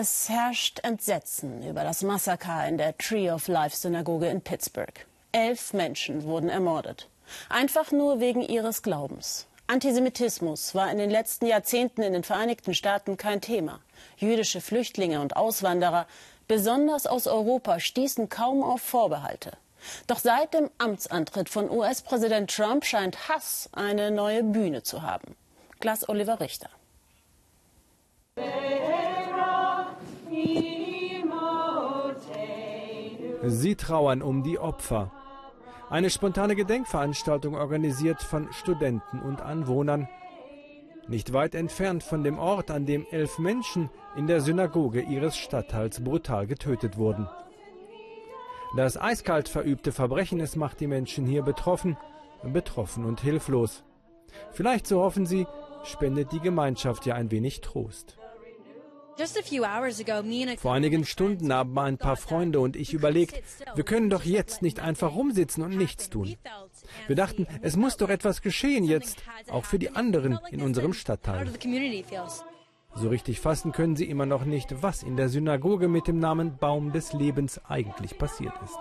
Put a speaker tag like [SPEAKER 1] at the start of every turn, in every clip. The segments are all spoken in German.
[SPEAKER 1] Es herrscht Entsetzen über das Massaker in der Tree of Life Synagoge in Pittsburgh. Elf Menschen wurden ermordet. Einfach nur wegen ihres Glaubens. Antisemitismus war in den letzten Jahrzehnten in den Vereinigten Staaten kein Thema. Jüdische Flüchtlinge und Auswanderer, besonders aus Europa, stießen kaum auf Vorbehalte. Doch seit dem Amtsantritt von US-Präsident Trump scheint Hass eine neue Bühne zu haben. Glas Oliver Richter.
[SPEAKER 2] Sie trauern um die Opfer. Eine spontane Gedenkveranstaltung organisiert von Studenten und Anwohnern. Nicht weit entfernt von dem Ort, an dem elf Menschen in der Synagoge ihres Stadtteils brutal getötet wurden. Das eiskalt verübte Verbrechen, es macht die Menschen hier betroffen, betroffen und hilflos. Vielleicht, so hoffen sie, spendet die Gemeinschaft ja ein wenig Trost. Vor einigen Stunden haben ein paar Freunde und ich überlegt, wir können doch jetzt nicht einfach rumsitzen und nichts tun. Wir dachten, es muss doch etwas geschehen jetzt, auch für die anderen in unserem Stadtteil. So richtig fassen können sie immer noch nicht, was in der Synagoge mit dem Namen Baum des Lebens eigentlich passiert ist.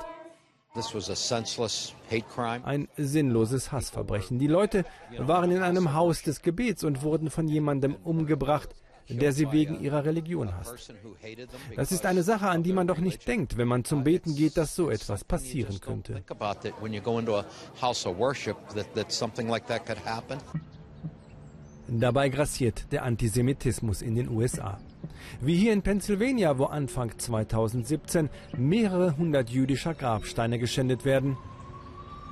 [SPEAKER 2] Ein sinnloses Hassverbrechen. Die Leute waren in einem Haus des Gebets und wurden von jemandem umgebracht, der sie wegen ihrer Religion hasst. Das ist eine Sache, an die man doch nicht denkt, wenn man zum Beten geht, dass so etwas passieren könnte. Dabei grassiert der Antisemitismus in den USA. Wie hier in Pennsylvania, wo Anfang 2017 mehrere hundert jüdischer Grabsteine geschändet werden,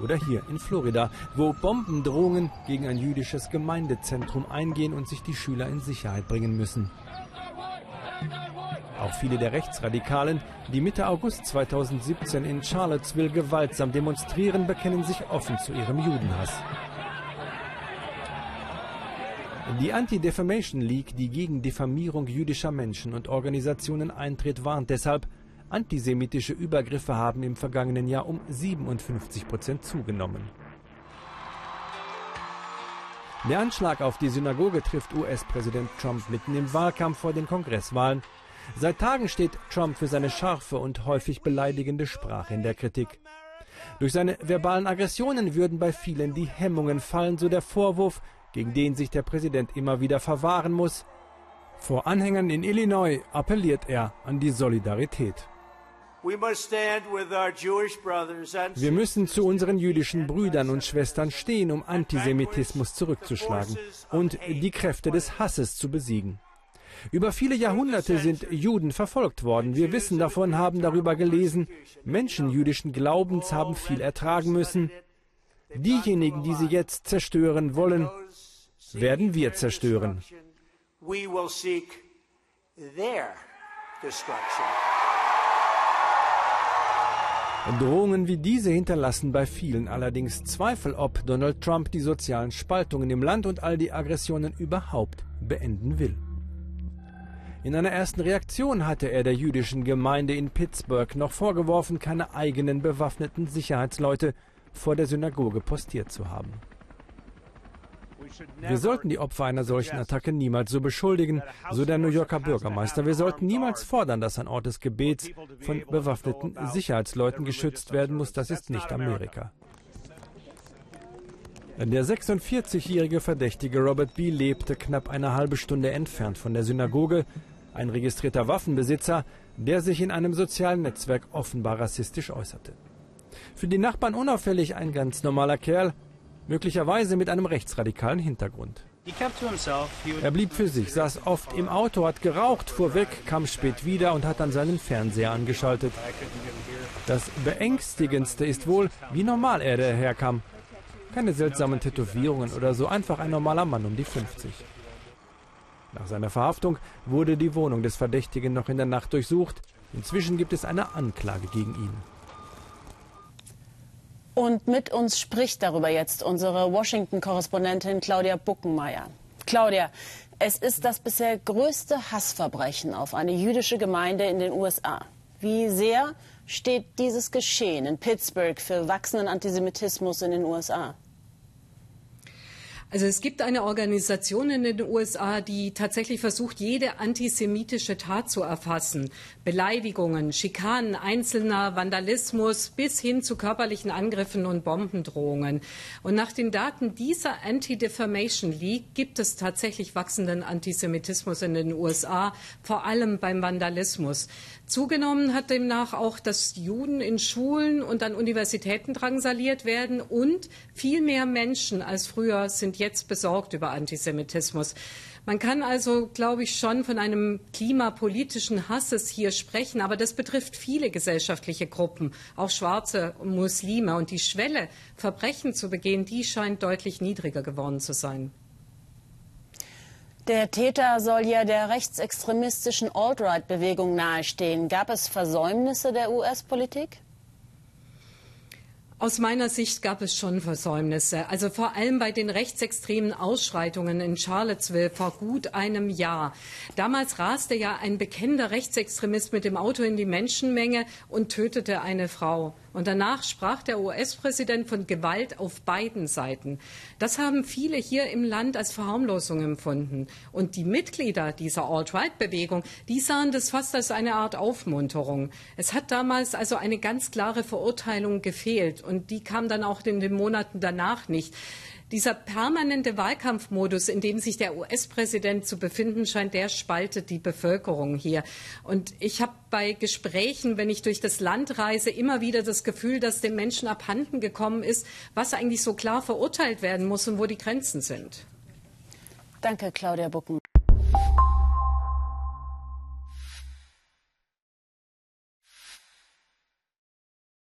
[SPEAKER 2] oder hier in Florida, wo Bombendrohungen gegen ein jüdisches Gemeindezentrum eingehen und sich die Schüler in Sicherheit bringen müssen. Auch viele der Rechtsradikalen, die Mitte August 2017 in Charlottesville gewaltsam demonstrieren, bekennen sich offen zu ihrem Judenhass. Die Anti-Defamation League, die gegen Diffamierung jüdischer Menschen und Organisationen eintritt, warnt deshalb, Antisemitische Übergriffe haben im vergangenen Jahr um 57 Prozent zugenommen. Der Anschlag auf die Synagoge trifft US-Präsident Trump mitten im Wahlkampf vor den Kongresswahlen. Seit Tagen steht Trump für seine scharfe und häufig beleidigende Sprache in der Kritik. Durch seine verbalen Aggressionen würden bei vielen die Hemmungen fallen, so der Vorwurf, gegen den sich der Präsident immer wieder verwahren muss. Vor Anhängern in Illinois appelliert er an die Solidarität. Wir müssen zu unseren jüdischen Brüdern und Schwestern stehen, um Antisemitismus zurückzuschlagen und die Kräfte des Hasses zu besiegen. Über viele Jahrhunderte sind Juden verfolgt worden. Wir wissen davon, haben darüber gelesen. Menschen jüdischen Glaubens haben viel ertragen müssen. Diejenigen, die sie jetzt zerstören wollen, werden wir zerstören. Drohungen wie diese hinterlassen bei vielen allerdings Zweifel, ob Donald Trump die sozialen Spaltungen im Land und all die Aggressionen überhaupt beenden will. In einer ersten Reaktion hatte er der jüdischen Gemeinde in Pittsburgh noch vorgeworfen, keine eigenen bewaffneten Sicherheitsleute vor der Synagoge postiert zu haben. Wir sollten die Opfer einer solchen Attacke niemals so beschuldigen, so der New Yorker Bürgermeister. Wir sollten niemals fordern, dass ein Ort des Gebets von bewaffneten Sicherheitsleuten geschützt werden muss. Das ist nicht Amerika. Der 46-jährige Verdächtige Robert B. lebte knapp eine halbe Stunde entfernt von der Synagoge. Ein registrierter Waffenbesitzer, der sich in einem sozialen Netzwerk offenbar rassistisch äußerte. Für die Nachbarn unauffällig ein ganz normaler Kerl, möglicherweise mit einem rechtsradikalen Hintergrund. Er blieb für sich, saß oft im Auto, hat geraucht, fuhr weg, kam spät wieder und hat dann seinen Fernseher angeschaltet. Das Beängstigendste ist wohl, wie normal er daherkam. Keine seltsamen Tätowierungen oder so, einfach ein normaler Mann um die 50. Nach seiner Verhaftung wurde die Wohnung des Verdächtigen noch in der Nacht durchsucht. Inzwischen gibt es eine Anklage gegen ihn.
[SPEAKER 1] Und mit uns spricht darüber jetzt unsere Washington-Korrespondentin Claudia Buckenmeier. Claudia, es ist das bisher größte Hassverbrechen auf eine jüdische Gemeinde in den USA. Wie sehr steht dieses Geschehen in Pittsburgh für wachsenden Antisemitismus in den USA?
[SPEAKER 3] Also es gibt eine Organisation in den USA, die tatsächlich versucht, jede antisemitische Tat zu erfassen. Beleidigungen, Schikanen Einzelner, Vandalismus bis hin zu körperlichen Angriffen und Bombendrohungen. Und nach den Daten dieser Anti-Defamation League gibt es tatsächlich wachsenden Antisemitismus in den USA, vor allem beim Vandalismus. Zugenommen hat demnach auch, dass Juden in Schulen und an Universitäten drangsaliert werden und viel mehr Menschen als früher sind jetzt besorgt über Antisemitismus. Man kann also, glaube ich, schon von einem klimapolitischen Hasses hier sprechen, aber das betrifft viele gesellschaftliche Gruppen, auch schwarze Muslime. Und die Schwelle, Verbrechen zu begehen, die scheint deutlich niedriger geworden zu sein.
[SPEAKER 1] Der Täter soll ja der rechtsextremistischen Alt-Right-Bewegung nahestehen. Gab es Versäumnisse der US-Politik?
[SPEAKER 3] Aus meiner Sicht gab es schon Versäumnisse. Also vor allem bei den rechtsextremen Ausschreitungen in Charlottesville vor gut einem Jahr. Damals raste ja ein bekennender Rechtsextremist mit dem Auto in die Menschenmenge und tötete eine Frau. Und danach sprach der US-Präsident von Gewalt auf beiden Seiten. Das haben viele hier im Land als Verharmlosung empfunden. Und die Mitglieder dieser Alt-Right-Bewegung, die sahen das fast als eine Art Aufmunterung. Es hat damals also eine ganz klare Verurteilung gefehlt. Und die kam dann auch in den Monaten danach nicht. Dieser permanente Wahlkampfmodus, in dem sich der US-Präsident zu befinden scheint, der spaltet die Bevölkerung hier. Und ich habe bei Gesprächen, wenn ich durch das Land reise, immer wieder das Gefühl, dass den Menschen abhanden gekommen ist, was eigentlich so klar verurteilt werden muss und wo die Grenzen sind.
[SPEAKER 1] Danke, Claudia Bucken.